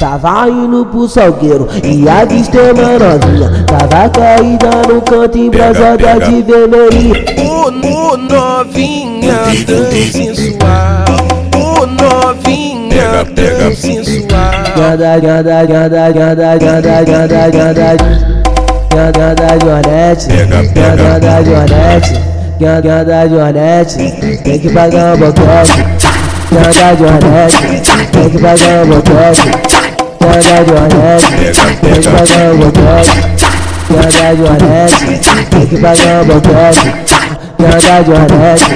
Tava indo pro salgueiro e avistei uma novinha Tava caída no canto embrasada de vermelhinho O, o novinha tão sensual. O novinha tão sensual. Ganda, ganda, ganda, ganda, ganda, ganda, ganda Ganda da Jonete, ganda da Jonete Ganda da Jonete, tem que pagar um boquete Ganda da Jonete, tem que pagar um boquete Pega de onete, tem que pagar o boteco Pega de onete, tem que pagar o boteco Pega de onete,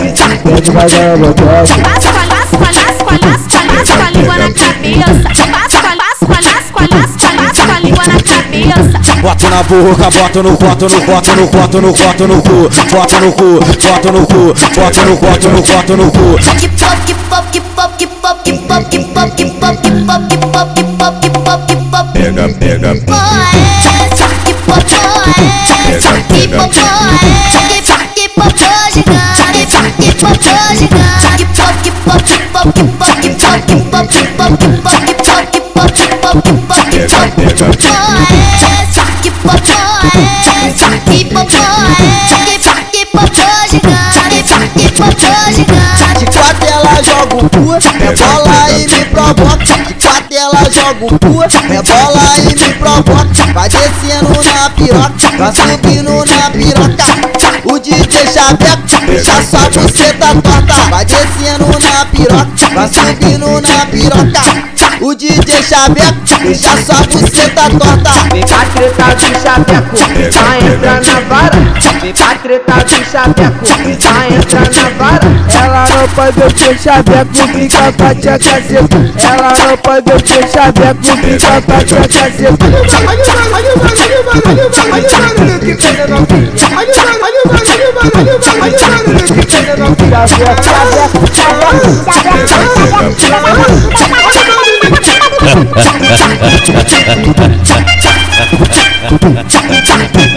tem que pagar o boteco Passa, passa, passa, passa, passa, língua na cabeça Passa, passa, passa, passa, passa, língua na cabeça Bota na boca, bota no quarto, no quarto, no quarto, no quarto, no cu. Bota no cu, bota no cu, bota no quarto, no quarto, no cu. Que pop, que pop, que pop, que Pega, pega, é? Que porra é essa? Que porra é essa? Que porra gigante? Que porra gigante? Up, keep up, keep up, keep up, keep up, keep up, keep up, keep up, keep up, keep up, keep up, keep up, keep up. pega, pega Porra é essa? Que porra é essa? Que porra é essa? Que porra gigante? Que porra gigante? De quatro ela joga o cu, e me provoca. De quatro ela joga o cu, rebola e me provoca. Vai descendo na piroca, vai subindo na piroca. O DJ Chaveco, deixa sua buceta torta. Vai descendo na piroca, vai subindo na piroca. O DJ Chaveco, deixa sua buceta torta. पात्रता दिशाच्या कुठली सायंत्रणावर मी पात्रता दिशाच्या कुठली सायंत्रणावर ela não pode eu fechar minha cúmplica com a tia caceta Ela não pode eu fechar minha cúmplica com a tia caceta Ha ha ha! 咚，咚，咚，咚。